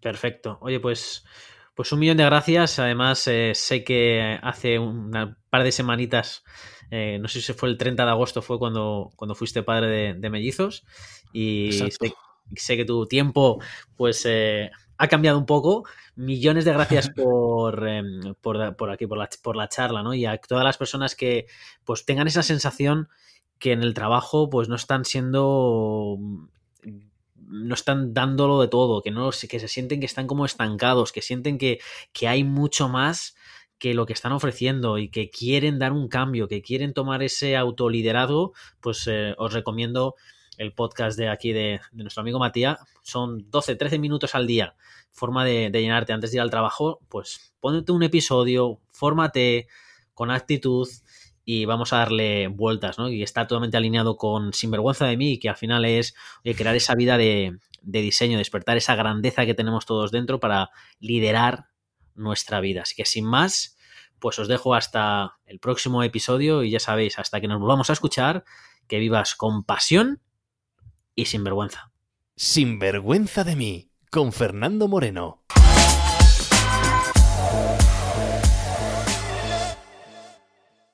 B: Perfecto. Oye, pues, pues un millón de gracias. Además, eh, sé que hace un par de semanitas, eh, no sé si fue el 30 de agosto, fue cuando, cuando fuiste padre de, mellizos. Y sé, que tu tiempo, pues, eh, ha cambiado un poco. Millones de gracias por, em, por, por, aquí, por la, por la charla, ¿no? Y a todas las personas que pues tengan esa sensación que en el trabajo pues no están siendo no están dándolo de todo, que no que se sienten que están como estancados, que sienten que, que hay mucho más que lo que están ofreciendo y que quieren dar un cambio, que quieren tomar ese autoliderazgo, pues eh, os recomiendo el podcast de aquí de, nuestro amigo Matías. Son 12, 13 minutos al día, forma de, de, llenarte antes de ir al trabajo. Pues ponte un episodio, fórmate con actitud y vamos a darle vueltas, ¿no? Y está totalmente alineado con Sinvergüenza de mí, que al final es crear esa vida de, diseño, despertar esa grandeza que tenemos todos dentro para liderar nuestra vida. Así que sin más, pues os dejo hasta el próximo episodio y ya sabéis, hasta que nos volvamos a escuchar, que vivas con pasión y sin vergüenza.
A: Sin vergüenza de mí, con Fernando Moreno.